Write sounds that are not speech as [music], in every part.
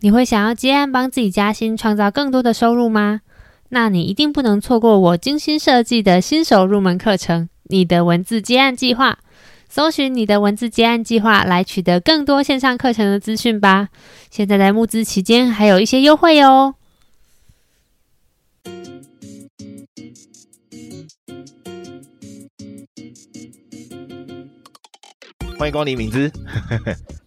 你会想要接案帮自己加薪，创造更多的收入吗？那你一定不能错过我精心设计的新手入门课程《你的文字接案计划》。搜寻“你的文字接案计划”来取得更多线上课程的资讯吧。现在在募资期间，还有一些优惠哦。欢迎光临敏之，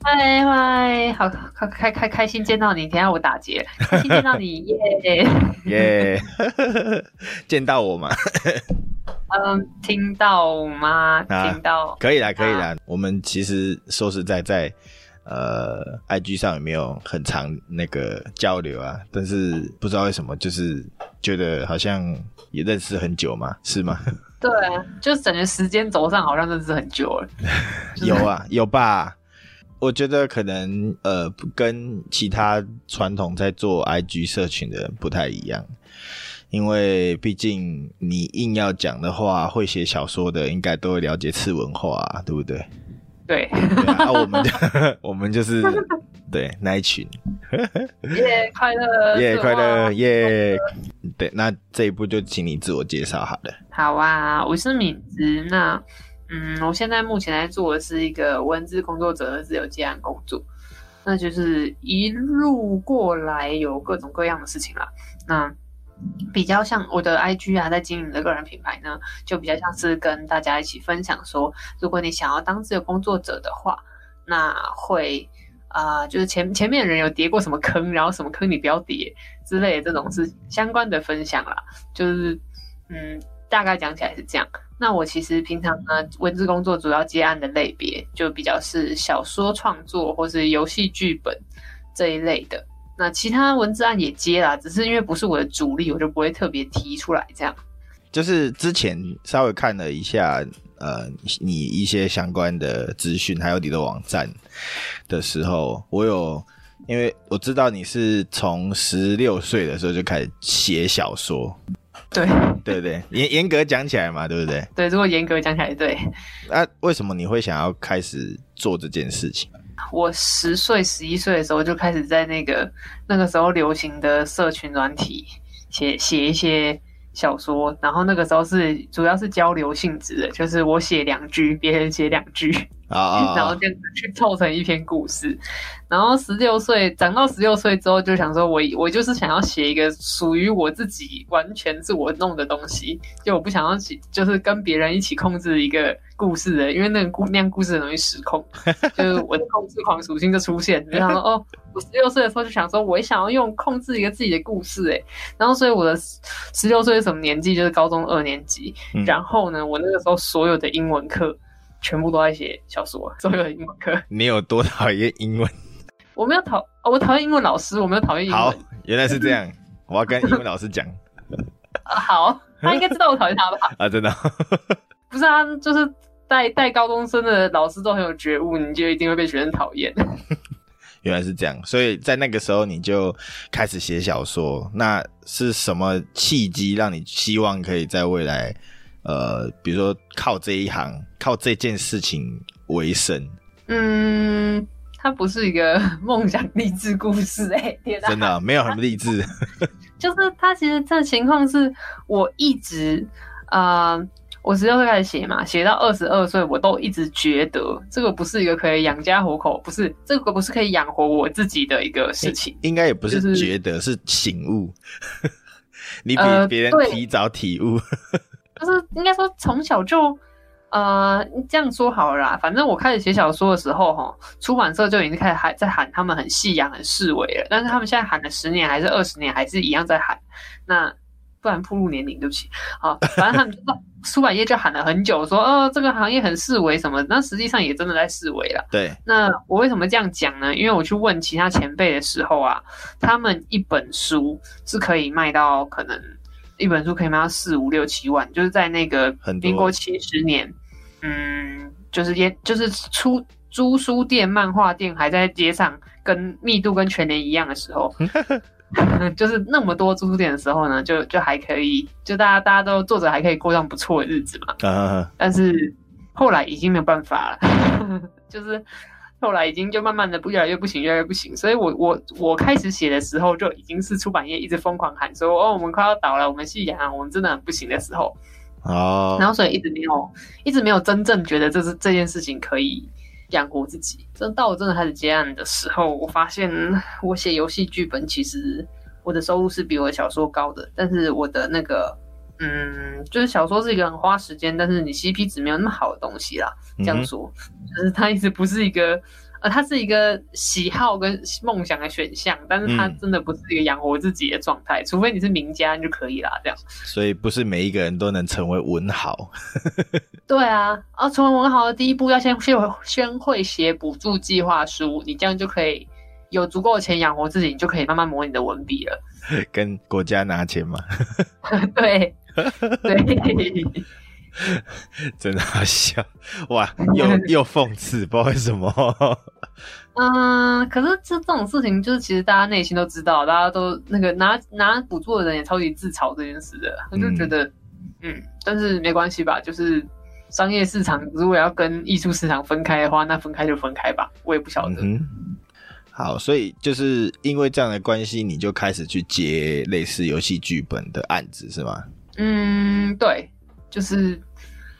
嗨嗨，好开开开开心见到你！等下我打劫，开心见到你，耶 [laughs] 耶，见到我吗？[laughs] 嗯，听到吗？啊、听到，可以啦，可以啦。啊、我们其实说实在在，呃，IG 上有没有很长那个交流啊？但是不知道为什么，就是觉得好像也认识很久嘛，是吗？对，就感觉时间轴上好像认识很久了。[laughs] 有啊，有吧？我觉得可能呃，跟其他传统在做 IG 社群的人不太一样，因为毕竟你硬要讲的话，会写小说的应该都会了解次文化啊，对不对？对，对啊，我们就 [laughs] 我们就是。对，那一群，[laughs] 耶、yeah, [laughs] 快乐，耶、yeah, 快乐，耶、yeah！对，那这一步就请你自我介绍好了。好啊，我是敏子。那嗯，我现在目前在做的是一个文字工作者的自由接案工作，那就是一路过来有各种各样的事情啦。那比较像我的 IG 啊，在经营的个人品牌呢，就比较像是跟大家一起分享说，如果你想要当自由工作者的话，那会。啊、就是前前面人有跌过什么坑，然后什么坑你不要跌之类的这种是相关的分享啦。就是嗯，大概讲起来是这样。那我其实平常呢，文字工作主要接案的类别就比较是小说创作或是游戏剧本这一类的。那其他文字案也接啦，只是因为不是我的主力，我就不会特别提出来这样。就是之前稍微看了一下。呃，你一些相关的资讯，还有你的网站的时候，我有，因为我知道你是从十六岁的时候就开始写小说，对，对对，[laughs] 严严格讲起来嘛，对不对？对，如果严格讲起来，对。那、啊、为什么你会想要开始做这件事情？我十岁、十一岁的时候就开始在那个那个时候流行的社群软体写写一些。小说，然后那个时候是主要是交流性质的，就是我写两句，别人写两句，啊，[laughs] 然后这样子去凑成一篇故事。然后十六岁长到十六岁之后，就想说我我就是想要写一个属于我自己，完全是我弄的东西，就我不想要写，就是跟别人一起控制一个故事的，因为那个故那样故事很容易失控，[laughs] 就是我的控制狂属性就出现，就想说哦。我十六岁的时候就想说，我也想要用控制一个自己的故事，诶，然后所以我的十六岁是什么年纪？就是高中二年级。嗯、然后呢，我那个时候所有的英文课全部都在写小说，所有的英文课。你有多讨厌英文？我没有讨，我讨厌英文老师，我没有讨厌英文。好，原来是这样，我要跟英文老师讲。[laughs] 好，他应该知道我讨厌他吧？[laughs] 啊，真的？[laughs] 不是啊，就是带带高中生的老师都很有觉悟，你就一定会被学生讨厌。原来是这样，所以在那个时候你就开始写小说。那是什么契机让你希望可以在未来，呃，比如说靠这一行、靠这件事情为生？嗯，它不是一个梦想励志故事，[laughs] 哎，天哪，真的没有很励志。[laughs] 就是他其实这情况是我一直，呃。我十六岁开始写嘛，写到二十二岁，我都一直觉得这个不是一个可以养家糊口，不是这个不是可以养活我自己的一个事情。应该也不是觉得，就是、是醒悟。[laughs] 你比别人提早体悟。呃、就是应该说从小就呃这样说好了啦。反正我开始写小说的时候，哈，出版社就已经开始喊在喊他们很夕阳很式微了。但是他们现在喊了十年还是二十年，还是一样在喊。那不然铺路年龄，对不起。好，[laughs] 反正他们。出版业就喊了很久，说哦，这个行业很式微什么，那实际上也真的在式微了。对，那我为什么这样讲呢？因为我去问其他前辈的时候啊，他们一本书是可以卖到可能一本书可以卖到四五六七万，就是在那个民国七十年，嗯，就是也就是出租书店、漫画店还在街上跟密度跟全年一样的时候。[laughs] 就是那么多租书店的时候呢，就就还可以，就大家大家都作者还可以过上不错的日子嘛。Uh. 但是后来已经没有办法了，[laughs] 就是后来已经就慢慢的不越来越不行，越来越不行。所以我我我开始写的时候，就已经是出版业一直疯狂喊说，哦，我们快要倒了，我们夕阳，我们真的很不行的时候。哦。然后所以一直没有，一直没有真正觉得这是这件事情可以养活自己。真到我真的开始接案的时候，我发现我写游戏剧本，其实我的收入是比我的小说高的，但是我的那个。嗯，就是小说是一个很花时间，但是你 CP 值没有那么好的东西啦。这样说，嗯、就是它一直不是一个，呃，它是一个喜好跟梦想的选项，但是它真的不是一个养活自己的状态，嗯、除非你是名家你就可以啦。这样，[laughs] 所以不是每一个人都能成为文豪。[laughs] 对啊，啊，成为文豪的第一步要先先先会写补助计划书，你这样就可以有足够的钱养活自己，你就可以慢慢磨你的文笔了。[laughs] 跟国家拿钱嘛？对。[laughs] 对，真的好笑哇！[laughs] 又又讽刺，不知道为什么。[laughs] 嗯，可是这这种事情，就是其实大家内心都知道，大家都那个拿拿补助的人也超级自嘲这件事的，我就觉得，嗯，嗯，但是没关系吧，就是商业市场如果要跟艺术市场分开的话，那分开就分开吧，我也不晓得。嗯好，所以就是因为这样的关系，你就开始去接类似游戏剧本的案子，是吗？嗯，对，就是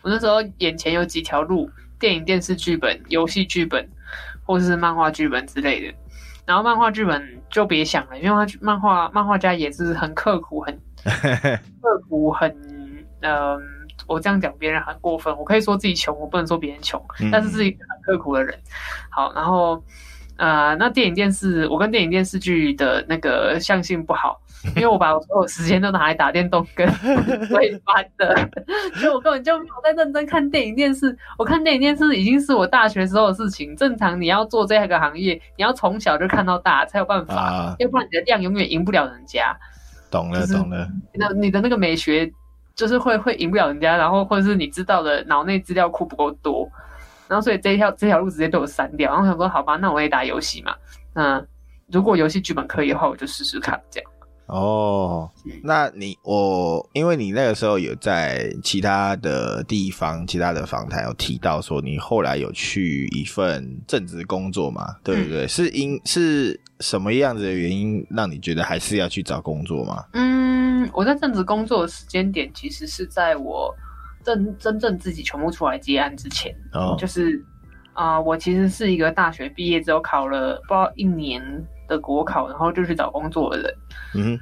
我那时候眼前有几条路：电影、电视剧本、游戏剧本，或者是漫画剧本之类的。然后漫画剧本就别想了，因为漫画漫画家也是很刻苦、很 [laughs] 刻苦、很嗯、呃，我这样讲别人很过分。我可以说自己穷，我不能说别人穷，但是是一个很刻苦的人。好，然后。啊、呃，那电影电视，我跟电影电视剧的那个相性不好，因为我把我所有时间都拿来打电动跟 [laughs] 追番的，所以我根本就没有在认真看电影电视。我看电影电视已经是我大学时候的事情。正常你要做这个行业，你要从小就看到大才有办法，啊、要不然你的量永远赢不了人家。懂了，懂了。那你的那个美学就是会会赢不了人家，然后或者是你知道的脑内资料库不够多。然后，所以这一条这条路直接被我删掉。然后我想说，好吧，那我也打游戏嘛。那如果游戏剧本可以的话，我就试试看这样。哦，那你我，因为你那个时候有在其他的地方、其他的访谈有提到说，你后来有去一份正职工作嘛？对不对？嗯、是因是什么样子的原因让你觉得还是要去找工作吗？嗯，我在正职工作的时间点其实是在我。真真正自己全部出来接案之前，oh. 就是啊、呃，我其实是一个大学毕业之后考了不知道一年的国考，然后就去找工作的人。嗯、mm hmm.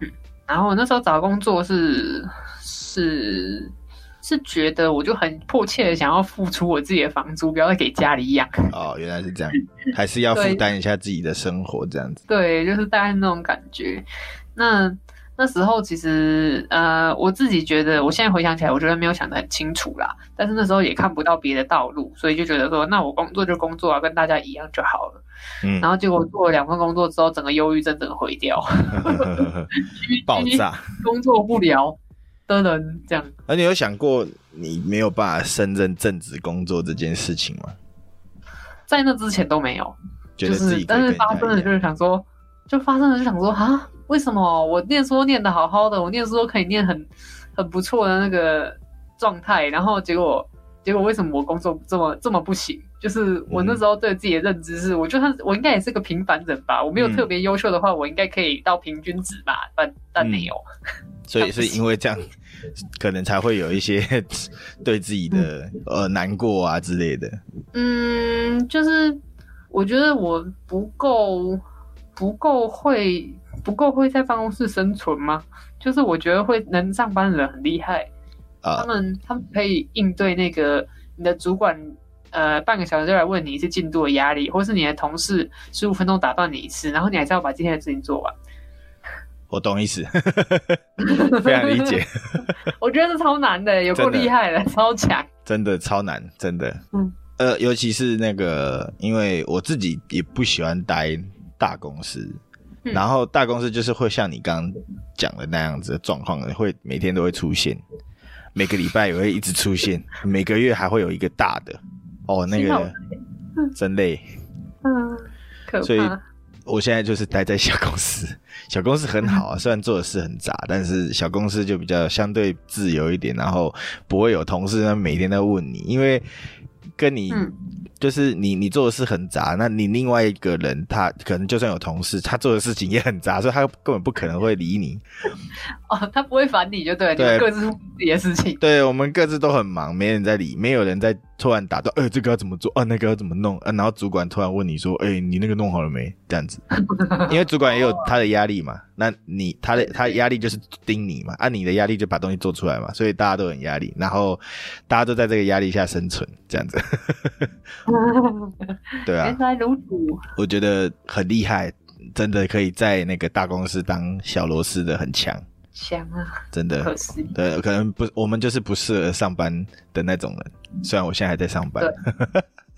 嗯，然后我那时候找工作是是是觉得我就很迫切的想要付出我自己的房租，不要再给家里养。哦，原来是这样，还是要负担一下自己的生活这样子。对，就是大概那种感觉。那。那时候其实，呃，我自己觉得，我现在回想起来，我觉得没有想得很清楚啦。但是那时候也看不到别的道路，所以就觉得说，那我工作就工作啊，跟大家一样就好了。嗯。然后结果做了两份工作之后，整个忧郁症整个毁掉，[laughs] 爆炸，[laughs] 工作不了的人这样。而你有想过你没有办法胜任正职工作这件事情吗？在那之前都没有，就是，但是发生了就是想说，就发生了就想说，哈。为什么我念书念的好好的，我念书都可以念很很不错的那个状态，然后结果结果为什么我工作这么这么不行？就是我那时候对自己的认知是，嗯、我觉得我应该也是个平凡人吧，我没有特别优秀的话，嗯、我应该可以到平均值吧，但但没有、嗯。所以是因为这样，可能才会有一些 [laughs] 对自己的、嗯、呃难过啊之类的。嗯，就是我觉得我不够不够会。不够会在办公室生存吗？就是我觉得会能上班的人很厉害，uh, 他们他们可以应对那个你的主管呃半个小时就来问你一次进度的压力，或是你的同事十五分钟打断你一次，然后你还是要把今天的事情做完。我懂意思，[laughs] 非常理解。我觉得是超难的，[laughs] 有够厉害的，的超强，真的超难，真的。嗯，呃，尤其是那个，因为我自己也不喜欢待大公司。然后大公司就是会像你刚刚讲的那样子的状况，会每天都会出现，每个礼拜也会一直出现，每个月还会有一个大的哦，那个真累，嗯，可怕。所以我现在就是待在小公司，小公司很好啊，虽然做的事很杂，但是小公司就比较相对自由一点，然后不会有同事呢每天在问你，因为。跟你。嗯就是你，你做的事很杂，那你另外一个人，他可能就算有同事，他做的事情也很杂，所以他根本不可能会理你。[laughs] 哦，他不会烦你就对，对，你各自自己的事情。对，我们各自都很忙，没人在理，没有人在突然打断，呃，这个要怎么做？啊，那个要怎么弄？啊，然后主管突然问你说，哎、欸，你那个弄好了没？这样子，[laughs] 因为主管也有他的压力嘛，那你他的他压力就是盯你嘛，按、啊、你的压力就把东西做出来嘛，所以大家都很压力，然后大家都在这个压力下生存，这样子。[laughs] 对啊，原来如此。我觉得很厉害，真的可以在那个大公司当小螺丝的很强，强啊！真的，可惜。对，可能不，我们就是不适合上班的那种人。虽然我现在还在上班。[laughs]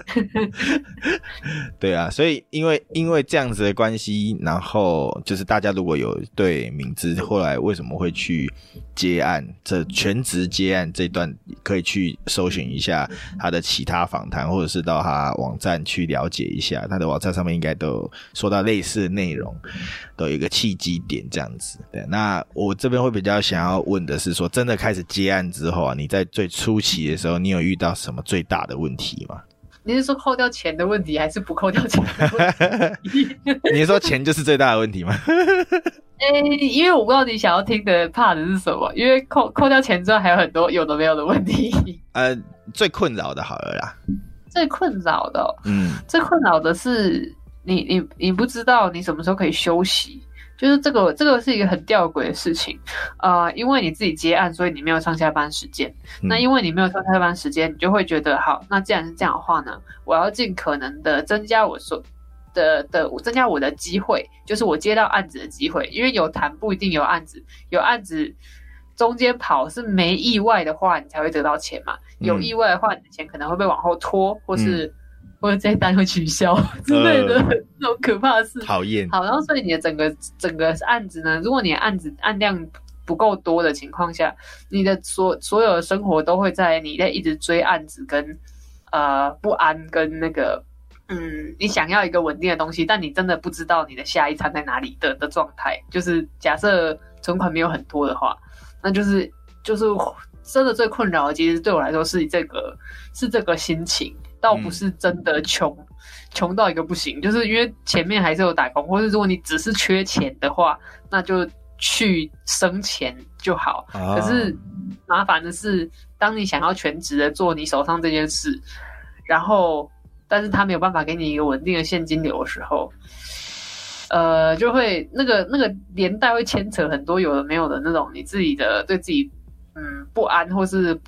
[laughs] 对啊，所以因为因为这样子的关系，然后就是大家如果有对敏之后来为什么会去接案，这全职接案这段可以去搜寻一下他的其他访谈，或者是到他网站去了解一下，他的网站上面应该都说到类似的内容，都有一个契机点这样子。对，那我这边会比较想要问的是说，真的开始接案之后啊，你在最初期的时候，你有遇到什么最大的问题吗？你是说扣掉钱的问题，还是不扣掉钱的问题？[laughs] 你是说钱就是最大的问题吗？哎、欸，因为我不知道你想要听的 part 是什么，因为扣扣掉钱之后，还有很多有的没有的问题。呃，最困扰的好了啦。最困扰的、喔，嗯，最困扰的是你你你不知道你什么时候可以休息。就是这个，这个是一个很吊诡的事情，呃，因为你自己接案，所以你没有上下班时间。嗯、那因为你没有上下班时间，你就会觉得，好，那既然是这样的话呢，我要尽可能的增加我所的的，增加我的机会，就是我接到案子的机会。因为有谈不一定有案子，有案子中间跑是没意外的话，你才会得到钱嘛。有意外的话，你的钱可能会被往后拖，或是。嗯或者这单会取消之类的，[laughs] 这种可怕的事。讨厌。好，然后所以你的整个整个案子呢，如果你的案子案量不够多的情况下，你的所所有的生活都会在你在一直追案子跟呃不安跟那个嗯，你想要一个稳定的东西，但你真的不知道你的下一餐在哪里的的状态。就是假设存款没有很多的话，那就是就是真的最困扰的，其实对我来说是这个是这个心情。倒不是真的穷，穷、嗯、到一个不行，就是因为前面还是有打工，或者如果你只是缺钱的话，那就去生钱就好。哦、可是麻烦的是，当你想要全职的做你手上这件事，然后但是他没有办法给你一个稳定的现金流的时候，呃，就会那个那个连带会牵扯很多有的没有的那种你自己的对自己嗯不安或是。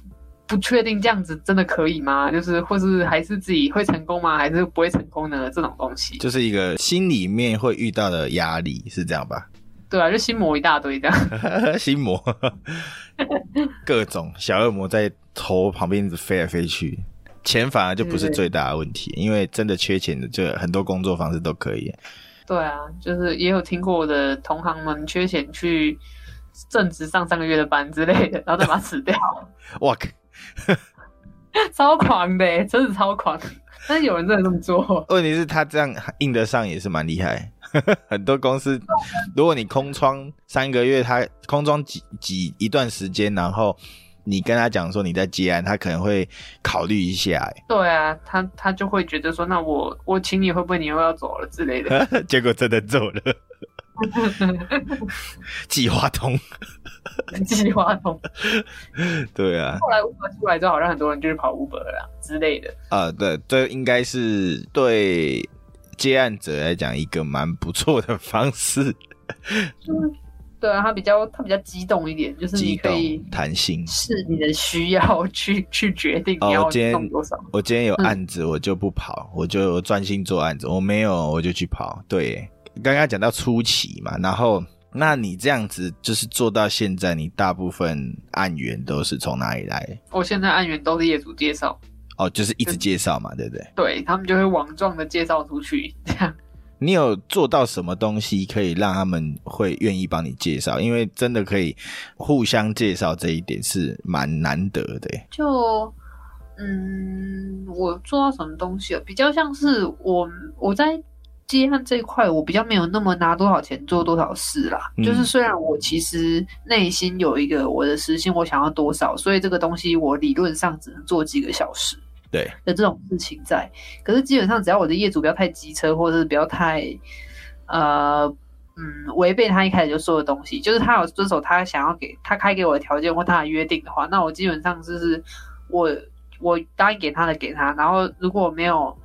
不确定这样子真的可以吗？就是或是还是自己会成功吗？还是不会成功的这种东西，就是一个心里面会遇到的压力，是这样吧？对啊，就心魔一大堆这样。[laughs] 心魔，[laughs] 各种小恶魔在头旁边飞来飞去，钱反而就不是最大的问题，因为真的缺钱的，就很多工作方式都可以。对啊，就是也有听过我的同行们缺钱去正职上三个月的班之类的，然后再把它辞掉。[laughs] 哇 [laughs] 超狂的，真的超狂！但是有人真的这么做。问题是，他这样印得上也是蛮厉害。[laughs] 很多公司，如果你空窗三个月，他空窗几几一段时间，然后你跟他讲说你在接案，他可能会考虑一下。对啊，他他就会觉得说，那我我请你会不会你又要走了之类的？[laughs] 结果真的走了。[laughs] 计划通，[laughs] 计划通，对啊。后来 Uber 出来之后，好像很多人就是跑 Uber 啦之类的。啊，对，这应该是对接案者来讲一个蛮不错的方式。嗯，对啊，他比较他比较激动一点，就是你可以弹性，是你的需要去 [laughs] 去决定你要动多少。哦，我今天有案子，我就不跑，嗯，我就专心做案子。我没有，我就去跑。对。刚刚讲到初期嘛，然后那你这样子就是做到现在，你大部分案源都是从哪里来？我现在案源都是业主介绍，哦，就是一直介绍嘛，对不对？对，他们就会网状的介绍出去，这样。你有做到什么东西可以让他们会愿意帮你介绍？因为真的可以互相介绍这一点是蛮难得的。就嗯，我做到什么东西啊？比较像是我我在。接案这一块，我比较没有那么拿多少钱做多少事啦。嗯、就是虽然我其实内心有一个我的时薪，我想要多少，所以这个东西我理论上只能做几个小时。对的这种事情在。可是基本上只要我的业主不要太机车，或者是不要太呃嗯违背他一开始就说的东西，就是他有遵守他想要给他开给我的条件或他的约定的话，那我基本上就是我我答应给他的给他，然后如果没有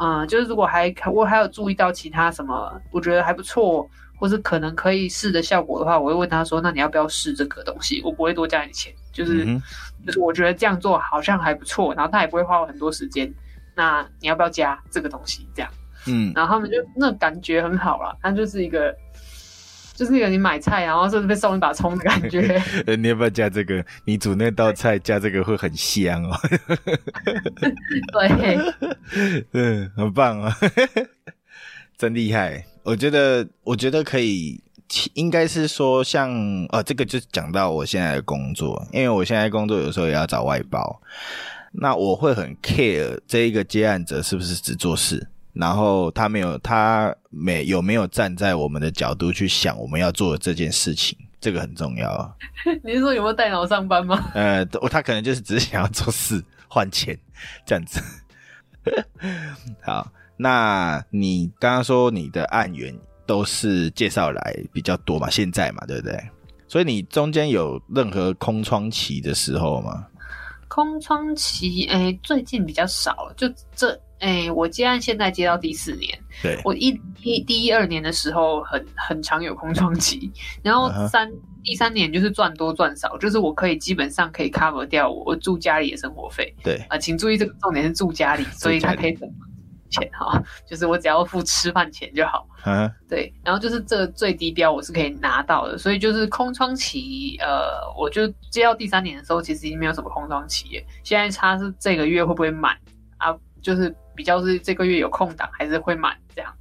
嗯，就是如果还我还有注意到其他什么我觉得还不错。或是可能可以试的效果的话，我会问他说：“那你要不要试这个东西？”我不会多加你钱，就是、嗯、就是我觉得这样做好像还不错，然后他也不会花我很多时间。那你要不要加这个东西？这样，嗯，然后他们就那感觉很好了，他就是一个就是有你买菜然后甚至被送一把葱的感觉。[laughs] 你要不要加这个？你煮那道菜加这个会很香哦。[laughs] 对，[laughs] 嗯，很棒啊、哦，真厉害。我觉得，我觉得可以，应该是说像，像呃，这个就讲到我现在的工作，因为我现在工作有时候也要找外包，那我会很 care 这一个接案者是不是只做事，然后他没有，他没有没有站在我们的角度去想我们要做的这件事情，这个很重要啊。[laughs] 你是说有没有带脑上班吗？[laughs] 呃，他可能就是只是想要做事换钱这样子。[laughs] 好。那你刚刚说你的案源都是介绍来比较多嘛？现在嘛，对不对？所以你中间有任何空窗期的时候吗？空窗期，哎、欸，最近比较少。就这，哎、欸，我接案现在接到第四年，对，我一一第一二年的时候很很常有空窗期，然后三、uh huh. 第三年就是赚多赚少，就是我可以基本上可以 cover 掉我住家里的生活费。对啊、呃，请注意这个重点是住家里，所以他可以怎么？钱哈，就是我只要付吃饭钱就好。嗯、啊，对，然后就是这个最低标我是可以拿到的，所以就是空窗期，呃，我就接到第三年的时候，其实已经没有什么空窗期耶。现在差是这个月会不会满啊？就是比较是这个月有空档还是会满这样。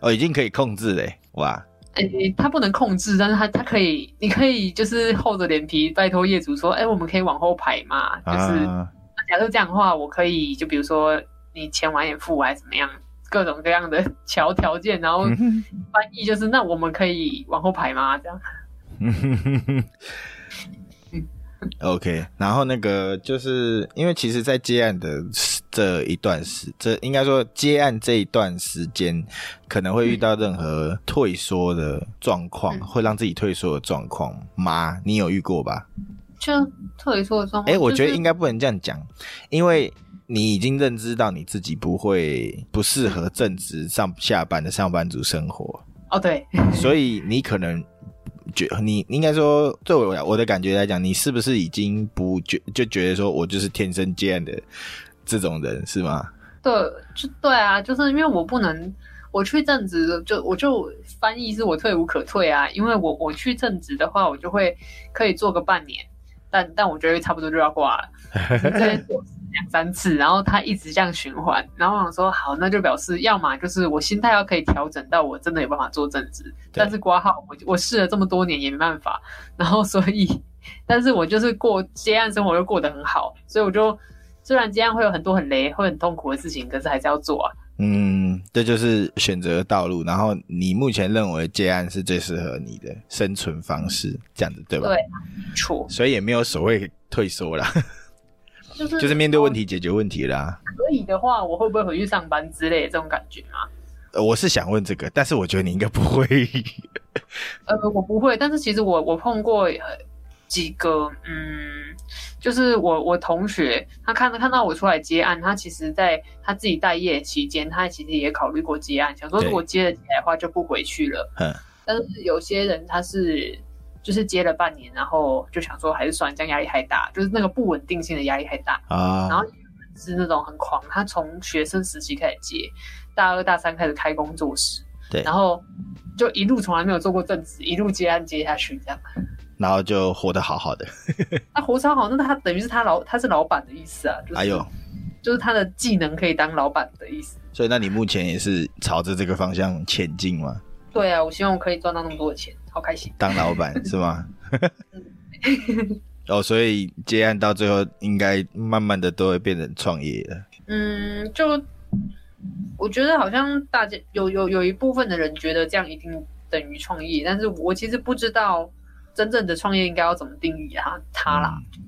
哦，已经可以控制嘞，哇！哎、欸，他不能控制，但是他他可以，你可以就是厚着脸皮拜托业主说，哎、欸，我们可以往后排嘛？就是、啊、假设这样的话，我可以就比如说。你钱晚点付还是怎么样？各种各样的 [laughs] 条条件，然后 [laughs] 翻译就是，那我们可以往后排吗？这样。[laughs] OK，然后那个就是因为其实，在接案的这一段时，这应该说接案这一段时间，可能会遇到任何退缩的状况，嗯、会让自己退缩的状况吗？你有遇过吧？就退缩的状况。哎，我觉得应该不能这样讲，因为。你已经认知到你自己不会不适合正职上下班的上班族生活哦，对，所以你可能觉你应该说，对我我的感觉来讲，你是不是已经不觉就觉得说我就是天生接案的这种人是吗？对，就对啊，就是因为我不能我去正职，就我就翻译是我退无可退啊，因为我我去正职的话，我就会可以做个半年，但但我觉得差不多就要挂了。两三次，然后他一直这样循环，然后我想说好，那就表示要么就是我心态要可以调整到我真的有办法做正职，但是挂号我我试了这么多年也没办法，然后所以，但是我就是过接案生活又过得很好，所以我就虽然接案会有很多很雷会很痛苦的事情，可是还是要做啊。嗯，这就是选择道路，然后你目前认为接案是最适合你的生存方式，这样子对吧？对，错，所以也没有所谓退缩啦。[laughs] 就是就是面对问题解决问题啦。可以的话，我会不会回去上班之类的这种感觉吗？呃，我是想问这个，但是我觉得你应该不会。呃，我不会，但是其实我我碰过几个，嗯，就是我我同学，他看看到我出来接案，他其实在他自己待业期间，他其实也考虑过接案，想说如果接了起来的话就不回去了。嗯。但是有些人他是。就是接了半年，然后就想说还是算，这样压力太大，就是那个不稳定性的压力太大啊。然后是那种很狂，他从学生时期开始接，大二大三开始开工作室，对，然后就一路从来没有做过正职，一路接案接下去这样，然后就活得好好的。[laughs] 他活超好，那他等于是他老他是老板的意思啊，就是、哎呦，就是他的技能可以当老板的意思。所以那你目前也是朝着这个方向前进吗？对啊，我希望我可以赚到那么多的钱。好开心，当老板 [laughs] 是吗？[laughs] 哦，所以接案到最后，应该慢慢的都会变成创业了。嗯，就我觉得好像大家有有有一部分的人觉得这样一定等于创业，但是我其实不知道真正的创业应该要怎么定义它它啦，嗯、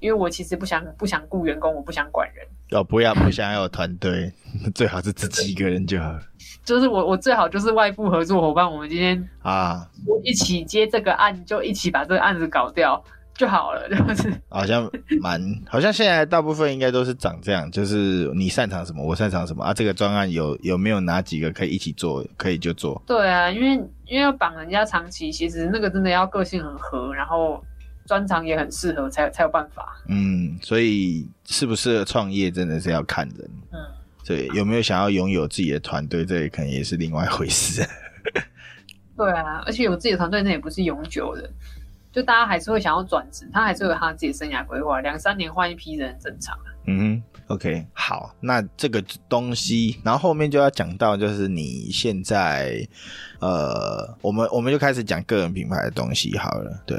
因为我其实不想不想雇员工，我不想管人。哦，[laughs] 不要不想要有团队，[laughs] 最好是自己一个人就好了。就是我我最好就是外部合作伙伴，我们今天啊，我一起接这个案，就一起把这个案子搞掉就好了，就是 [laughs] 好像蛮好像现在大部分应该都是长这样，就是你擅长什么，我擅长什么啊，这个专案有有没有哪几个可以一起做，可以就做。对啊，因为因为要绑人家长期，其实那个真的要个性很合，然后。专长也很适合，才才有办法。嗯，所以适不适合创业，真的是要看人。嗯，对，有没有想要拥有自己的团队，这也可能也是另外一回事。[laughs] 对啊，而且有自己的团队，那也不是永久的，就大家还是会想要转职，他还是有他自己的生涯规划，两三年换一批人很正常。嗯，OK，好，那这个东西，然后后面就要讲到，就是你现在，呃，我们我们就开始讲个人品牌的东西好了，对。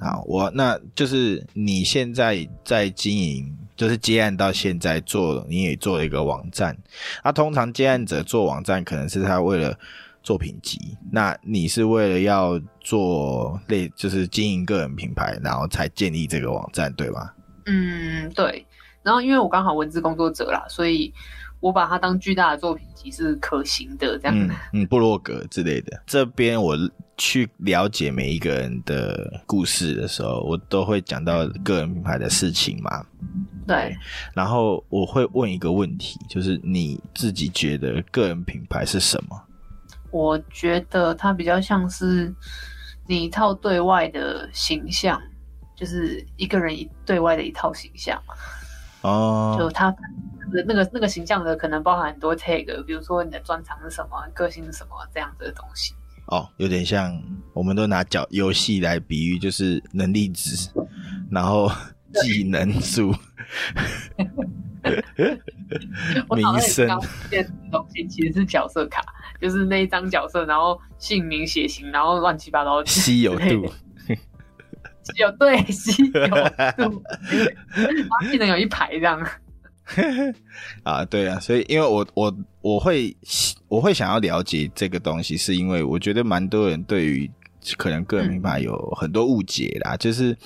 好，我那就是你现在在经营，就是接案到现在做，你也做了一个网站。那、啊、通常接案者做网站，可能是他为了作品集，那你是为了要做类，就是经营个人品牌，然后才建立这个网站，对吗？嗯，对。然后因为我刚好文字工作者啦，所以我把它当巨大的作品集是可行的，这样嗯，嗯，部落格之类的。这边我。去了解每一个人的故事的时候，我都会讲到个人品牌的事情嘛。对。然后我会问一个问题，就是你自己觉得个人品牌是什么？我觉得它比较像是你一套对外的形象，就是一个人一对外的一套形象。哦。就他那个那个形象的可能包含很多 tag，比如说你的专长是什么，个性是什么这样子的东西。哦，有点像，我们都拿角游戏来比喻，就是能力值，然后 [laughs] 技能数，[laughs] [laughs] 名声。这东西其实是角色卡，就是那一张角色，然后姓名、血型，然后乱七八糟。稀有度，稀有对稀有度，然后技能有一排这样。[laughs] 啊，对啊，所以因为我我我会我会想要了解这个东西，是因为我觉得蛮多人对于可能个人品牌有很多误解啦，嗯、就是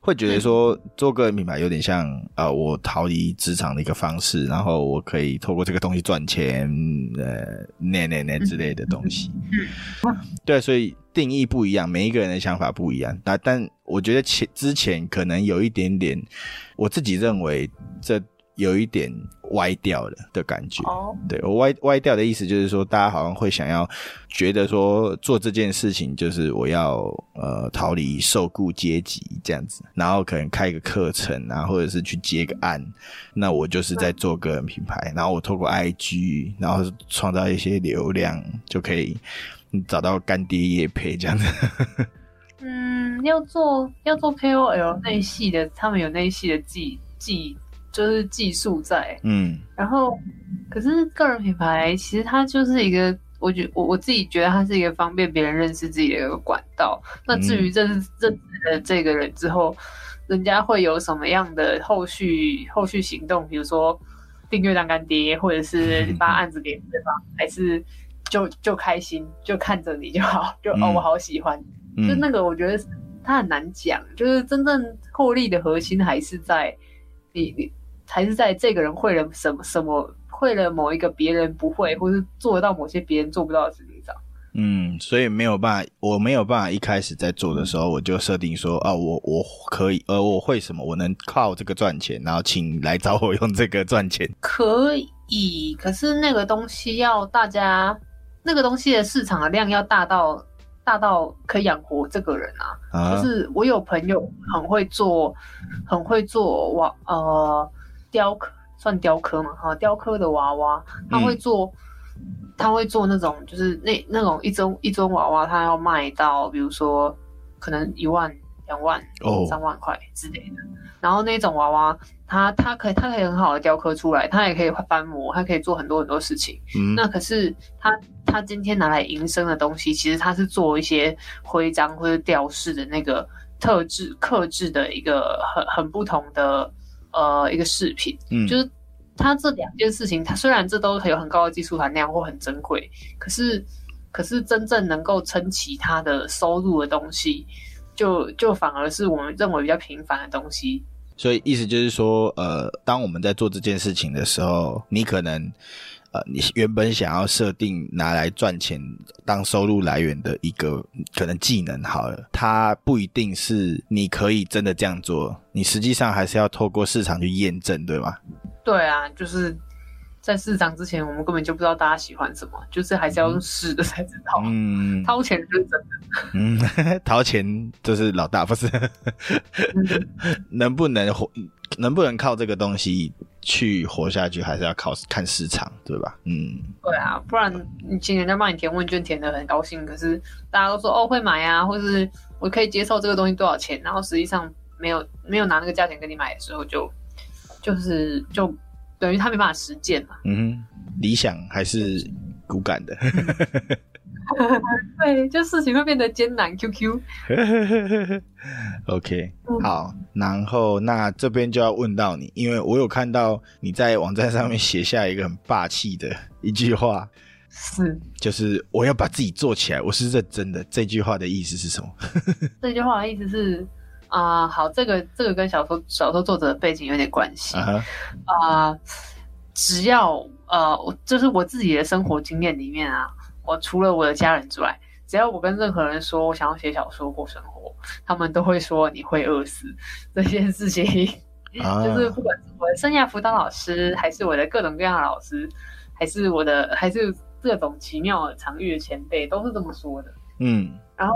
会觉得说做个人品牌有点像啊、呃，我逃离职场的一个方式，然后我可以透过这个东西赚钱，呃，那那那之类的东西。嗯，对，所以定义不一样，每一个人的想法不一样。但但我觉得前之前可能有一点点，我自己认为这。有一点歪掉了的感觉，oh. 对，我歪歪掉的意思就是说，大家好像会想要觉得说做这件事情就是我要呃逃离受雇阶级这样子，然后可能开个课程啊，或者是去接个案，那我就是在做个人品牌，然后我透过 IG，然后创造一些流量，就可以找到干爹叶配这样子。[laughs] 嗯，要做要做 KOL 那一系的，他们有那一系的技技。就是技术在，嗯，然后，可是个人品牌其实它就是一个，我觉我我自己觉得它是一个方便别人认识自己的一个管道。那至于认识认识了这个人之后，人家会有什么样的后续后续行动？比如说订阅当干爹，或者是 [laughs] 发案子给对方，还是就就开心就看着你就好，就哦我好喜欢，就那个我觉得它很难讲，就是真正获利的核心还是在你你。还是在这个人会了什么什么，会了某一个别人不会，或是做得到某些别人做不到的事情上。嗯，所以没有办法，我没有办法一开始在做的时候，我就设定说啊，我我可以，呃，我会什么，我能靠这个赚钱，然后请来找我用这个赚钱。可以，可是那个东西要大家，那个东西的市场的量要大到大到可以养活这个人啊。啊就是我有朋友很会做，很会做网，呃。雕刻算雕刻嘛？哈，雕刻的娃娃，他会做，嗯、他会做那种，就是那那种一尊一尊娃娃，他要卖到，比如说可能一万、两万、哦、三万块之类的。然后那种娃娃，他他可以他可以很好的雕刻出来，他也可以翻模，他可以做很多很多事情。嗯，那可是他他今天拿来营生的东西，其实他是做一些徽章或者吊饰的那个特制、克制的一个很很不同的。呃，一个饰品，嗯，就是它这两件事情，它虽然这都有很高的技术含量或很珍贵，可是，可是真正能够撑起它的收入的东西，就就反而是我们认为比较平凡的东西。所以意思就是说，呃，当我们在做这件事情的时候，你可能。呃，你原本想要设定拿来赚钱当收入来源的一个可能技能好了，它不一定是你可以真的这样做，你实际上还是要透过市场去验证，对吗？对啊，就是在市场之前，我们根本就不知道大家喜欢什么，就是还是要用试的才知道。嗯，掏钱就是真的。[laughs] 嗯，掏钱就是老大，不是？[laughs] 能不能活？能不能靠这个东西？去活下去还是要靠看市场，对吧？嗯，对啊，不然你请人家帮你填问卷，填的很高兴，可是大家都说哦会买啊，或是我可以接受这个东西多少钱，然后实际上没有没有拿那个价钱跟你买的时候就，就就是就等于他没办法实践嘛。嗯，理想还是骨感的。[laughs] 对，就事情会变得艰难。Q Q。[laughs] OK，好，然后那这边就要问到你，因为我有看到你在网站上面写下一个很霸气的一句话，是，就是我要把自己做起来，我是认真的。这句话的意思是什么？[laughs] 这句话的意思是啊、呃，好，这个这个跟小说小说作者的背景有点关系啊、uh -huh. 呃，只要呃，就是我自己的生活经验里面啊。我除了我的家人之外，只要我跟任何人说我想要写小说过生活，他们都会说你会饿死。这件事情，[laughs] 啊、就是不管是我的生涯辅导老师，还是我的各种各样的老师，还是我的，还是各种奇妙的场域的前辈，都是这么说的。嗯，然后，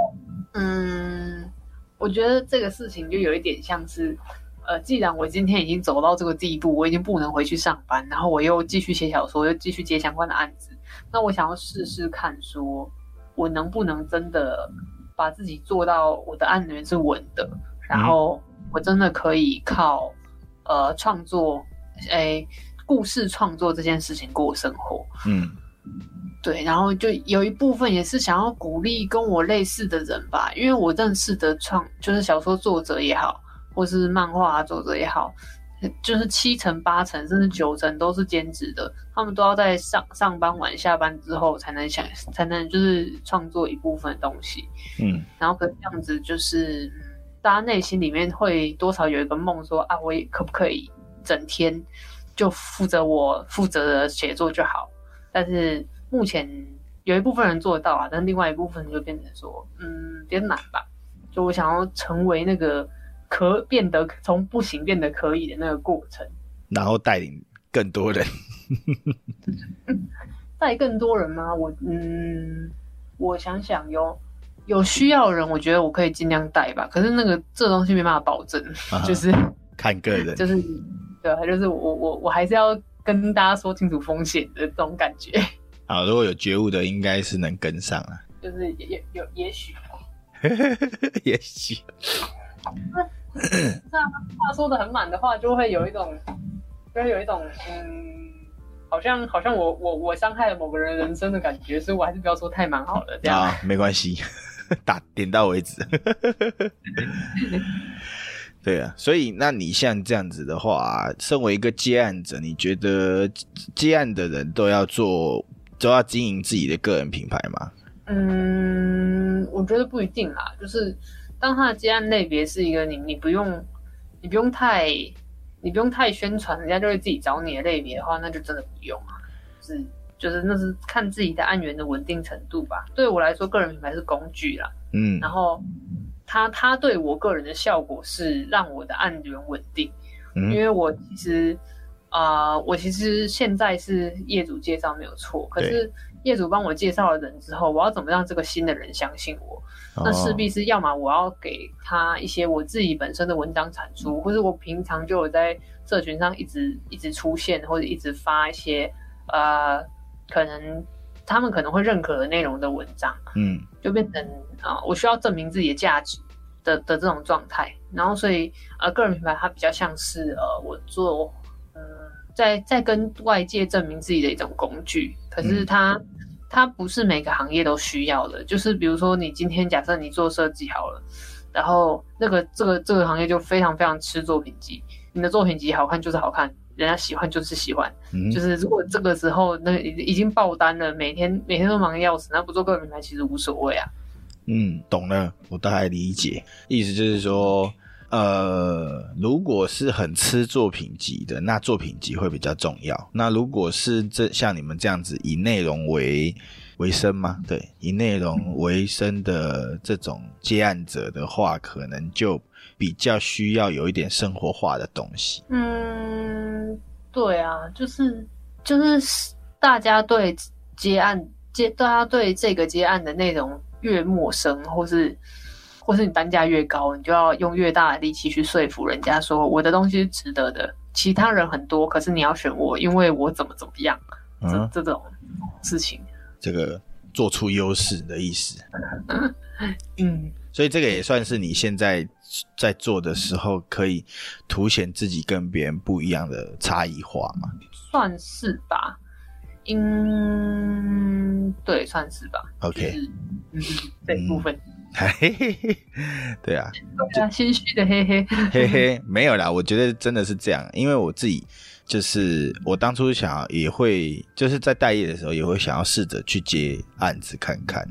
嗯，我觉得这个事情就有一点像是，呃，既然我今天已经走到这个地步，我已经不能回去上班，然后我又继续写小说，又继续接相关的案子。那我想要试试看，说我能不能真的把自己做到我的案源是稳的，然后我真的可以靠呃创作，诶故事创作这件事情过生活。嗯，对，然后就有一部分也是想要鼓励跟我类似的人吧，因为我认识的创就是小说作者也好，或是漫画作者也好。就是七成八成甚至九成都是兼职的，他们都要在上上班晚下班之后才能想才能就是创作一部分东西，嗯，然后可这样子就是大家内心里面会多少有一个梦说啊，我也可不可以整天就负责我负责的写作就好？但是目前有一部分人做得到啊，但另外一部分人就变成说，嗯，有点难吧？就我想要成为那个。可变得从不行变得可以的那个过程，然后带领更多人，[laughs] 带更多人吗？我嗯，我想想有有需要的人，我觉得我可以尽量带吧。可是那个这东西没办法保证，啊、就是 [laughs] 看个人，[laughs] 就是对，就是我我我还是要跟大家说清楚风险的这种感觉。好，如果有觉悟的，应该是能跟上啊。就是也有也许，也许。这样话说的很满的话，就会有一种，就会有一种，嗯，好像好像我我我伤害了某个人人生的感觉，所以我还是不要说太满好了。这样啊，没关系，[laughs] 打点到为止。[laughs] 对啊，所以那你像这样子的话，身为一个接案者，你觉得接案的人都要做，都要经营自己的个人品牌吗？嗯，我觉得不一定啦，就是。当他的接案类别是一个你你不用你不用太你不用太宣传，人家就会自己找你的类别的话，那就真的不用啊。是就是那是看自己的案源的稳定程度吧。对我来说，个人品牌是工具啦，嗯，然后他他对我个人的效果是让我的案源稳定，嗯，因为我其实啊，呃，我其实现在是业主介绍没有错，可是业主帮我介绍了人之后，我要怎么让这个新的人相信我？那势必是要么我要给他一些我自己本身的文章产出，或是我平常就有在社群上一直一直出现，或者一直发一些呃可能他们可能会认可的内容的文章，嗯，就变成啊、呃、我需要证明自己的价值的的这种状态，然后所以呃个人品牌它比较像是呃我做嗯在在跟外界证明自己的一种工具，可是它。嗯它不是每个行业都需要的，就是比如说你今天假设你做设计好了，然后那个这个这个行业就非常非常吃作品集，你的作品集好看就是好看，人家喜欢就是喜欢，嗯、就是如果这个时候那已已经爆单了，每天每天都忙得要死，那不做个人品牌其实无所谓啊。嗯，懂了，我大概理解，意思就是说，呃，如果是很吃作品集的，那作品集会比较重要。那如果是这像你们这样子以内容为为生吗？对，以内容为生的这种接案者的话，可能就比较需要有一点生活化的东西。嗯，对啊，就是就是大家对接案接，大家对这个接案的内容越陌生，或是或是你单价越高，你就要用越大的力气去说服人家说我的东西是值得的。其他人很多，可是你要选我，因为我怎么怎么样，这这种事情。这个做出优势的意思，[laughs] 嗯，所以这个也算是你现在在做的时候可以凸显自己跟别人不一样的差异化嘛？算是吧，嗯，对，算是吧。OK，嗯，这一部分，嘿嘿嘿，对啊，[laughs] 对啊，心虚的嘿嘿嘿嘿，没有啦，我觉得真的是这样，因为我自己。就是我当初想要也会，就是在待业的时候也会想要试着去接案子看看，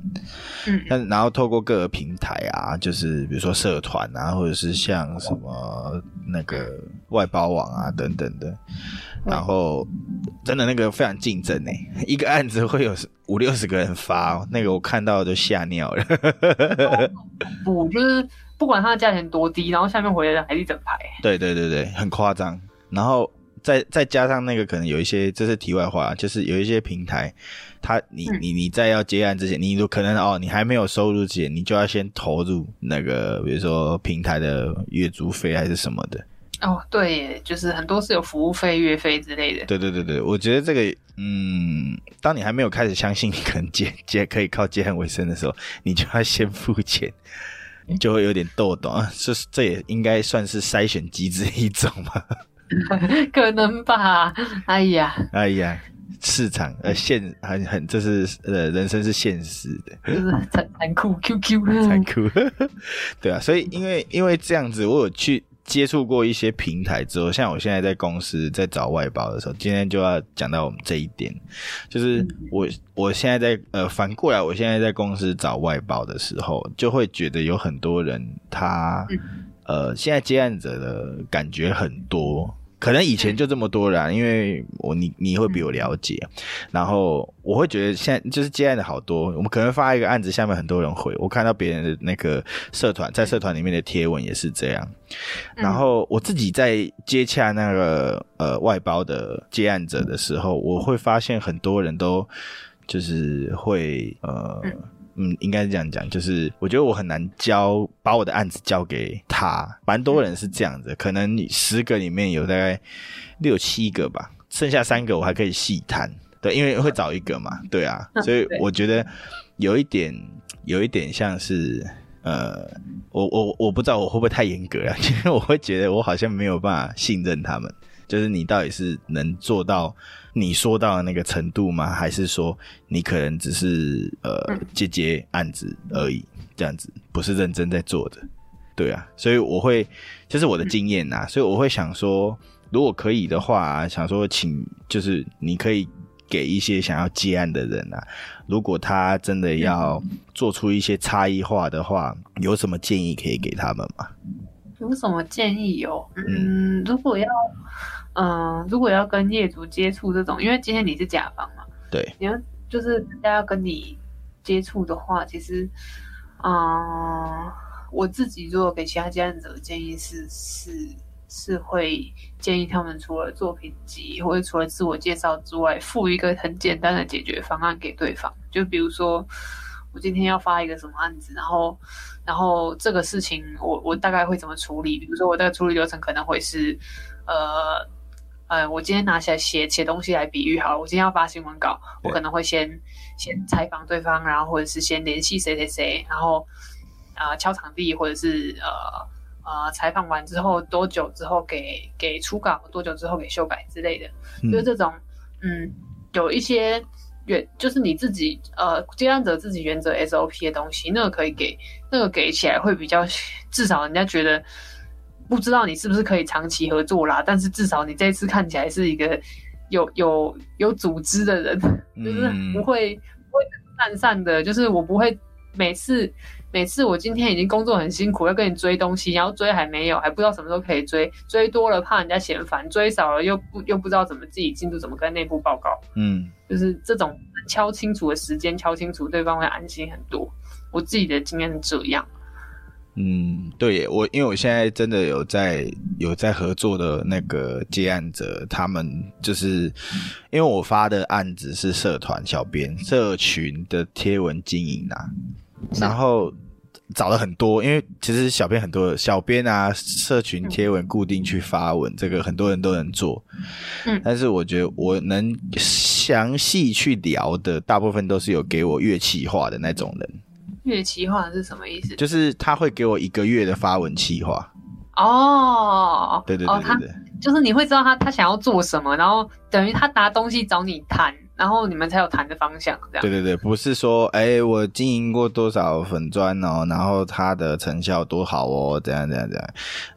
嗯，但然后透过各个平台啊，就是比如说社团啊，或者是像什么那个外包网啊等等的，然后真的那个非常竞争呢，一个案子会有五六十个人发，那个我看到都吓尿了。不，就是不管它的价钱多低，然后下面回来的还是一整排。对对对对，很夸张，然后。再再加上那个可能有一些，这是题外话，就是有一些平台，他你你你在要接案之前，你都可能哦，你还没有收入之前，你就要先投入那个，比如说平台的月租费还是什么的。哦，对耶，就是很多是有服务费、月费之类的。对对对对，我觉得这个，嗯，当你还没有开始相信你可能接接可以靠接案为生的时候，你就要先付钱，你就会有点逗懂啊。这这也应该算是筛选机制一种吧。[laughs] 可能吧，哎呀，哎呀，市场呃现很很，这是呃人生是现实的，就是残残酷，Q Q 残酷，[laughs] 对啊，所以因为因为这样子，我有去接触过一些平台之后，像我现在在公司在找外包的时候，今天就要讲到我们这一点，就是我我现在在呃反过来，我现在在公司找外包的时候，就会觉得有很多人他。呃，现在接案者的感觉很多，可能以前就这么多啦，因为我你你会比我了解，然后我会觉得现在就是接案的好多，我们可能发一个案子，下面很多人回，我看到别人的那个社团，在社团里面的贴文也是这样，然后我自己在接洽那个呃外包的接案者的时候，我会发现很多人都就是会呃。嗯，应该是这样讲，就是我觉得我很难交，把我的案子交给他。蛮多人是这样子，可能你十个里面有大概六七个吧，剩下三个我还可以细谈。对，因为会找一个嘛，对啊，所以我觉得有一点，有一点像是，呃，我我我不知道我会不会太严格啊，[laughs] 因为我会觉得我好像没有办法信任他们，就是你到底是能做到。你说到的那个程度吗？还是说你可能只是呃接接案子而已，这样子不是认真在做的？对啊，所以我会，这是我的经验呐，所以我会想说，如果可以的话，想说请就是你可以给一些想要接案的人啊，如果他真的要做出一些差异化的话，有什么建议可以给他们吗？有什么建议有？嗯，如果要。嗯，如果要跟业主接触这种，因为今天你是甲方嘛，对，你要就是大家要跟你接触的话，其实，嗯，我自己如果给其他接案者的建议是是是会建议他们除了作品集或者除了自我介绍之外，附一个很简单的解决方案给对方，就比如说我今天要发一个什么案子，然后然后这个事情我我大概会怎么处理，比如说我的处理流程可能会是呃。呃，我今天拿起来写写东西来比喻好了。我今天要发新闻稿，我可能会先先采访对方，然后或者是先联系谁谁谁，然后啊、呃、敲场地，或者是呃呃采访完之后多久之后给给初稿，多久之后给修改之类的，嗯、就是这种嗯有一些原就是你自己呃接案者自己原则 SOP 的东西，那个可以给那个给起来会比较至少人家觉得。不知道你是不是可以长期合作啦，但是至少你这次看起来是一个有有有组织的人，就是不会不会散散的，就是我不会每次每次我今天已经工作很辛苦，要跟你追东西，然后追还没有，还不知道什么时候可以追，追多了怕人家嫌烦，追少了又不又不知道怎么自己进度怎么跟内部报告。嗯，就是这种敲清楚的时间，敲清楚对方会安心很多。我自己的经验是这样。嗯，对，我因为我现在真的有在有在合作的那个接案者，他们就是因为我发的案子是社团小编社群的贴文经营啊，然后找了很多，因为其实小编很多小编啊，社群贴文固定去发文，这个很多人都能做，嗯，但是我觉得我能详细去聊的，大部分都是有给我乐器化的那种人。月企划是什么意思？就是他会给我一个月的发文企划。哦，对对对对对，就是你会知道他他想要做什么，然后等于他拿东西找你谈。然后你们才有谈的方向，这样。对对对，不是说，哎，我经营过多少粉砖哦，然后它的成效多好哦，这样这样这样。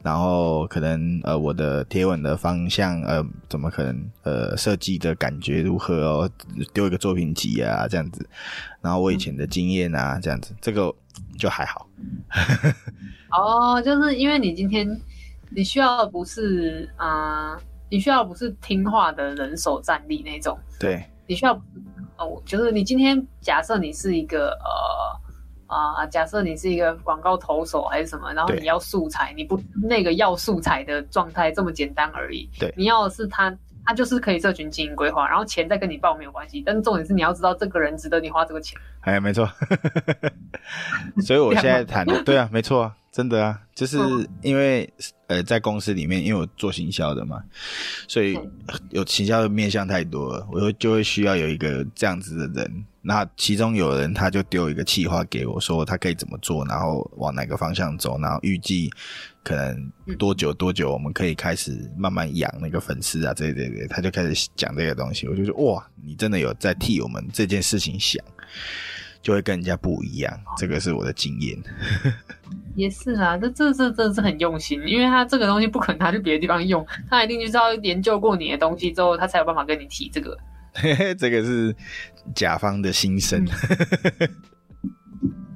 然后可能呃，我的贴文的方向，呃，怎么可能呃，设计的感觉如何哦？丢一个作品集啊，这样子。然后我以前的经验啊，嗯、这样子，这个就还好。[laughs] 哦，就是因为你今天你需要的不是啊、呃，你需要的不是听话的人手站立那种。对。你需要哦，就是你今天假设你是一个呃啊、呃，假设你是一个广告投手还是什么，然后你要素材，你不那个要素材的状态这么简单而已。对，你要的是他，他就是可以社群经营规划，然后钱再跟你报没有关系，但是重点是你要知道这个人值得你花这个钱。哎，没错，[laughs] 所以我现在谈的，对啊，没错啊。真的啊，就是因为呃，在公司里面，因为我做行销的嘛，所以有行销的面向太多了，我就就会需要有一个这样子的人。那其中有人他就丢一个企划给我，说他可以怎么做，然后往哪个方向走，然后预计可能多久多久我们可以开始慢慢养那个粉丝啊，对对对，他就开始讲这个东西，我就说哇，你真的有在替我们这件事情想。就会跟人家不一样，这个是我的经验。[laughs] 也是啊，这这这这是很用心，因为他这个东西不可能拿去别的地方用，他一定就是要研究过你的东西之后，他才有办法跟你提这个。[laughs] 这个是甲方的心声。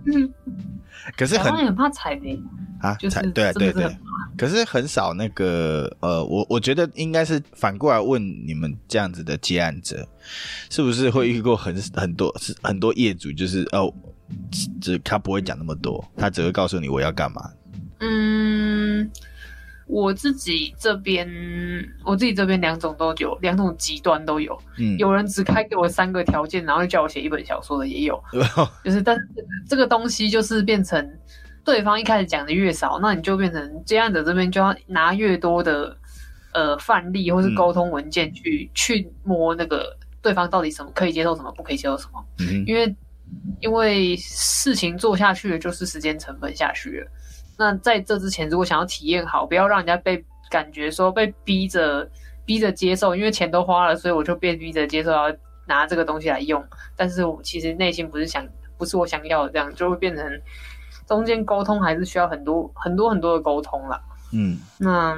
嗯，[laughs] 可是很很怕踩雷啊，就是对啊，对对对。可是很少那个呃，我我觉得应该是反过来问你们这样子的接案者，是不是会遇过很很多是很多业主就是哦，只他不会讲那么多，他只会告诉你我要干嘛。嗯，我自己这边我自己这边两种都有，两种极端都有。嗯，有人只开给我三个条件，然后就叫我写一本小说的也有，[laughs] 就是但是这个东西就是变成。对方一开始讲的越少，那你就变成接案者这边就要拿越多的呃范例或是沟通文件去、嗯、去摸那个对方到底什么可以接受，什么不可以接受什么。嗯，因为因为事情做下去了，就是时间成本下去了。那在这之前，如果想要体验好，不要让人家被感觉说被逼着逼着接受，因为钱都花了，所以我就被逼着接受要拿这个东西来用。但是我其实内心不是想，不是我想要的，这样就会变成。中间沟通还是需要很多很多很多的沟通啦。嗯，那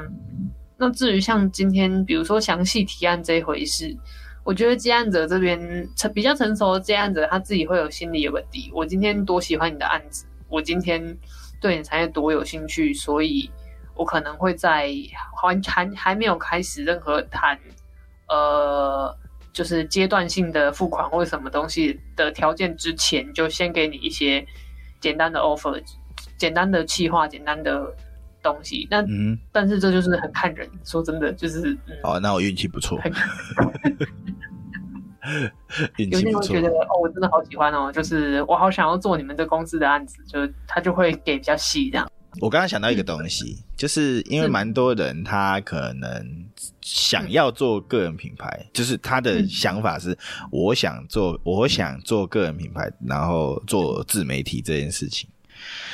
那至于像今天，比如说详细提案这一回事，我觉得接案者这边成比较成熟的接案者，他自己会有心理的问题。我今天多喜欢你的案子，我今天对你产业多有兴趣，所以我可能会在还还还没有开始任何谈，呃，就是阶段性的付款或者什么东西的条件之前，就先给你一些。简单的 offer，简单的企划，简单的东西。那嗯，但是这就是很看人。说真的，就是、嗯、哦，那我运气不错。[laughs] 有些人觉得哦，我真的好喜欢哦，就是我好想要做你们这公司的案子，就他就会给比较细这样。我刚刚想到一个东西，嗯、就是因为蛮多人他可能想要做个人品牌，嗯、就是他的想法是我想做，我想做个人品牌，然后做自媒体这件事情，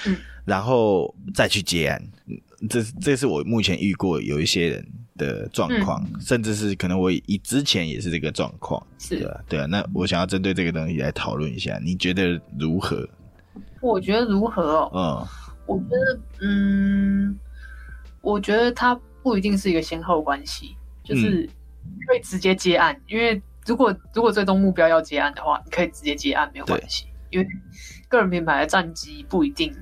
嗯，然后再去接案，这这是我目前遇过有一些人的状况，嗯、甚至是可能我以之前也是这个状况，是对啊，对啊，那我想要针对这个东西来讨论一下，你觉得如何？我觉得如何哦，嗯。我觉得，嗯，我觉得它不一定是一个先后关系，就是可以直接接案，嗯、因为如果如果最终目标要接案的话，你可以直接接案没有关系。因为个人品牌的战绩不一定，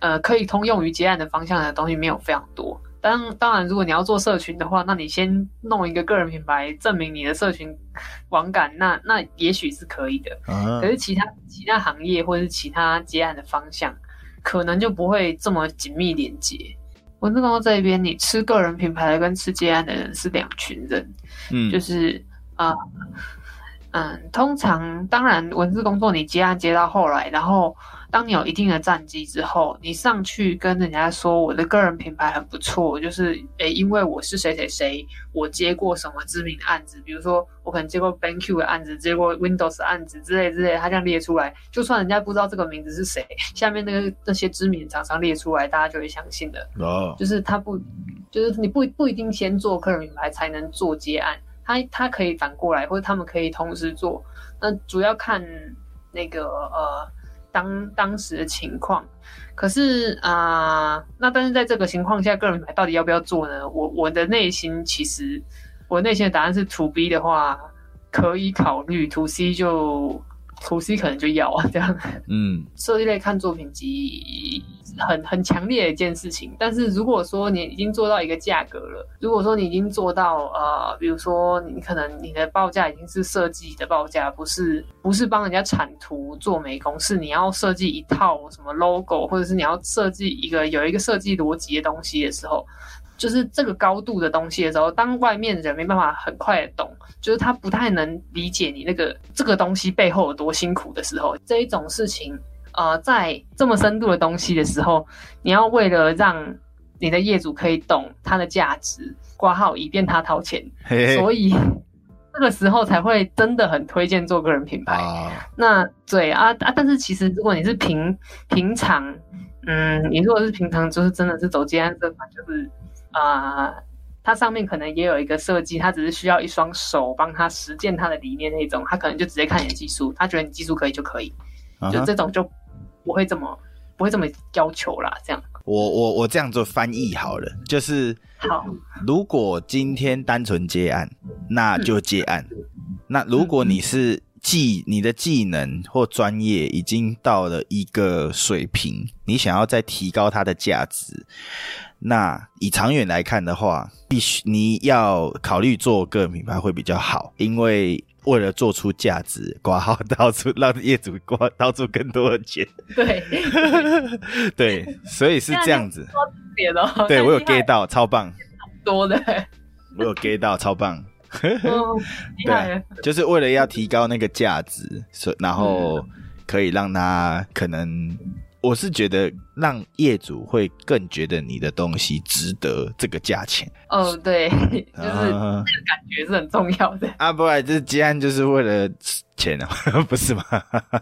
呃，可以通用于接案的方向的东西没有非常多。当当然，如果你要做社群的话，那你先弄一个个人品牌，证明你的社群网感，那那也许是可以的。Uh-huh. 可是其他其他行业或者是其他接案的方向，可能就不会这么紧密连接。文字工作这一边，你吃个人品牌的跟吃接案的人是两群人。嗯，就是啊。呃嗯，通常当然文字工作你接案接到后来，然后当你有一定的战绩之后，你上去跟人家说我的个人品牌很不错，就是诶，因为我是谁谁谁，我接过什么知名的案子，比如说我可能接过 BenQ 的案子，接过 Windows 的案子之类之类，他这样列出来，就算人家不知道这个名字是谁，[laughs] 下面那个那些知名厂商列出来，大家就会相信的。哦，就是他不，就是你不不一定先做个人品牌才能做接案。他他可以反过来，或者他们可以同时做，那主要看那个呃当当时的情况。可是啊、那但是在这个情况下，个人品牌到底要不要做呢？我我的内心其实，我内心的答案是图 B 的话可以考虑图 C 就 to C 可能就要啊这样。嗯，设计类看作品集。很很强烈的一件事情，但是如果说你已经做到一个价格了，如果说你已经做到呃，比如说你可能你的报价已经是设计的报价，不是不是帮人家产图做美工，是你要设计一套什么 logo，或者是你要设计一个有一个设计逻辑的东西的时候，就是这个高度的东西的时候，当外面的人没办法很快的懂，就是他不太能理解你那个这个东西背后有多辛苦的时候，这一种事情。呃，在这么深度的东西的时候，你要为了让你的业主可以懂它的价值，挂号以便他掏钱，嘿嘿，所以这个时候才会真的很推荐做个人品牌。啊那对啊啊，但是其实如果你是平平常，嗯，你如果是平常，就是真的是走接案这款，就是啊，它上面可能也有一个设计，它只是需要一双手帮他实践他的理念那种，他可能就直接看你的技术，他觉得你技术可以就可以，就这种就。不会这么不会这么要求啦，这样。我我我这样做翻译好了，就是好。如果今天单纯接案，那就接案。嗯、那如果你是技你的技能或专业已经到了一个水平，你想要再提高它的价值，那以长远来看的话，必须你要考虑做个人品牌会比较好，因为。为了做出价值，挂号到处让业主挂到处更多的钱。对，[laughs] 对，所以是这样子。对，我有 get 到，超棒。[laughs] 多的，我有 get 到，超棒。[laughs] 对，就是为了要提高那个价值，所然后可以让他可能。我是觉得让业主会更觉得你的东西值得这个价钱。哦，对，[laughs] 就是这个感觉是很重要的。啊，不然这接案就是为了钱啊，[laughs] 不是吗？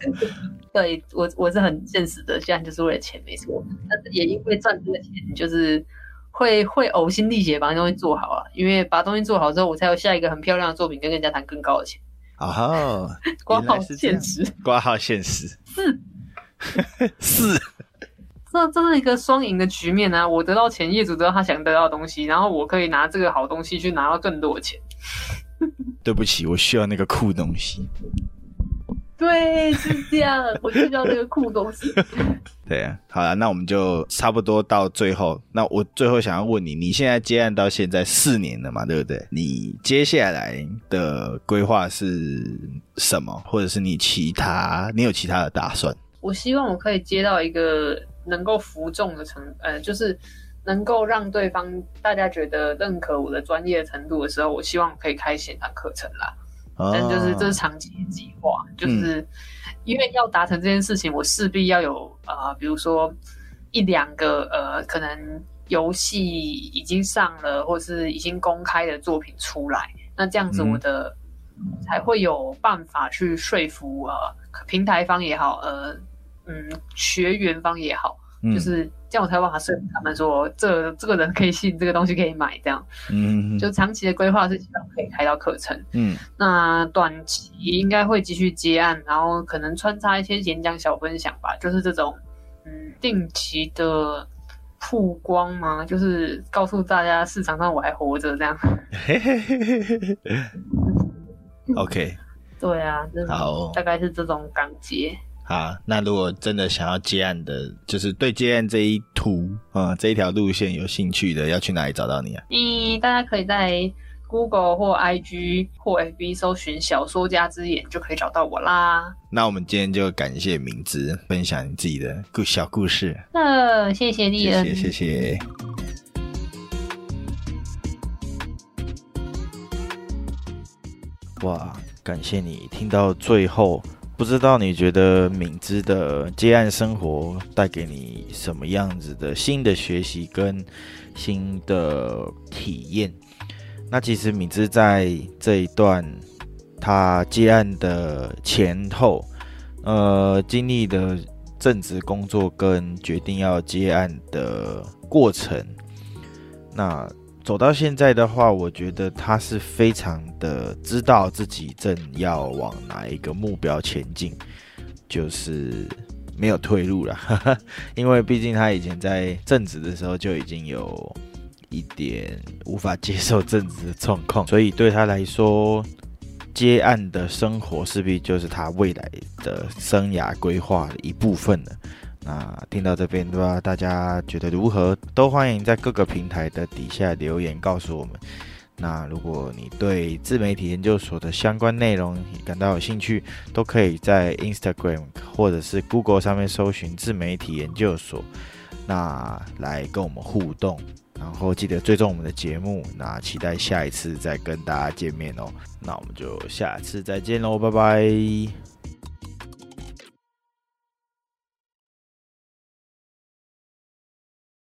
[laughs] 对，我我是很现实的，现在就是为了钱，没错。但是也因为赚这个钱，就是会会呕心沥血把东西做好啊。因为把东西做好之后，我才有下一个很漂亮的作品跟人家谈更高的钱。哦，挂号现实，挂号现实是。[laughs] 是，这这是一个双赢的局面啊！我得到钱，业主得到他想得到的东西，然后我可以拿这个好东西去拿到更多的钱。[laughs] 对不起，我需要那个酷东西。对，是这样，我需要那个酷东西。[laughs] 对啊，好了，那我们就差不多到最后。那我最后想要问你，你现在接案到现在四年了嘛，对不对？你接下来的规划是什么？或者是你其他，你有其他的打算？我希望我可以接到一个能够服众的程，呃，就是能够让对方大家觉得认可我的专业程度的时候，我希望可以开线上课程啦。哦、但就是这是长期的计划，就是因为要达成这件事情，我势必要有啊、呃，比如说一两个呃，可能游戏已经上了或是已经公开的作品出来，那这样子我的、嗯、才会有办法去说服呃平台方也好，呃。嗯，学员方也好，嗯、就是这样，我才有办法说服他们说，这这个人可以信，这个东西可以买，这样。嗯，就长期的规划是希望可以开到课程。嗯，那短期应该会继续接案，然后可能穿插一些演讲小分享吧，就是这种嗯定期的曝光嘛，就是告诉大家市场上我还活着这样。[laughs] OK，对啊，好，大概是这种感觉。啊，那如果真的想要接案的，就是对接案这一途啊、嗯、这一条路线有兴趣的，要去哪里找到你啊？嗯，大家可以在 Google 或 IG 或 FB 搜寻“小说家之眼”就可以找到我啦。那我们今天就感谢明子分享你自己的故小故事。那谢谢丽恩，谢谢。谢谢哇，感谢你听到最后。不知道你觉得敏之的接案生活带给你什么样子的新的学习跟新的体验？那其实敏之在这一段他接案的前后，呃，经历的正职工作跟决定要接案的过程，那。走到现在的话，我觉得他是非常的知道自己正要往哪一个目标前进，就是没有退路了。[laughs] 因为毕竟他以前在正职的时候就已经有一点无法接受正职的状况，所以对他来说，接案的生活势必就是他未来的生涯规划的一部分了。那听到这边的话，大家觉得如何？都欢迎在各个平台的底下留言告诉我们。那如果你对自媒体研究所的相关内容感到有兴趣，都可以在 Instagram 或者是 Google 上面搜寻自媒体研究所，那来跟我们互动。然后记得追踪我们的节目，那期待下一次再跟大家见面哦。那我们就下次再见喽，拜拜。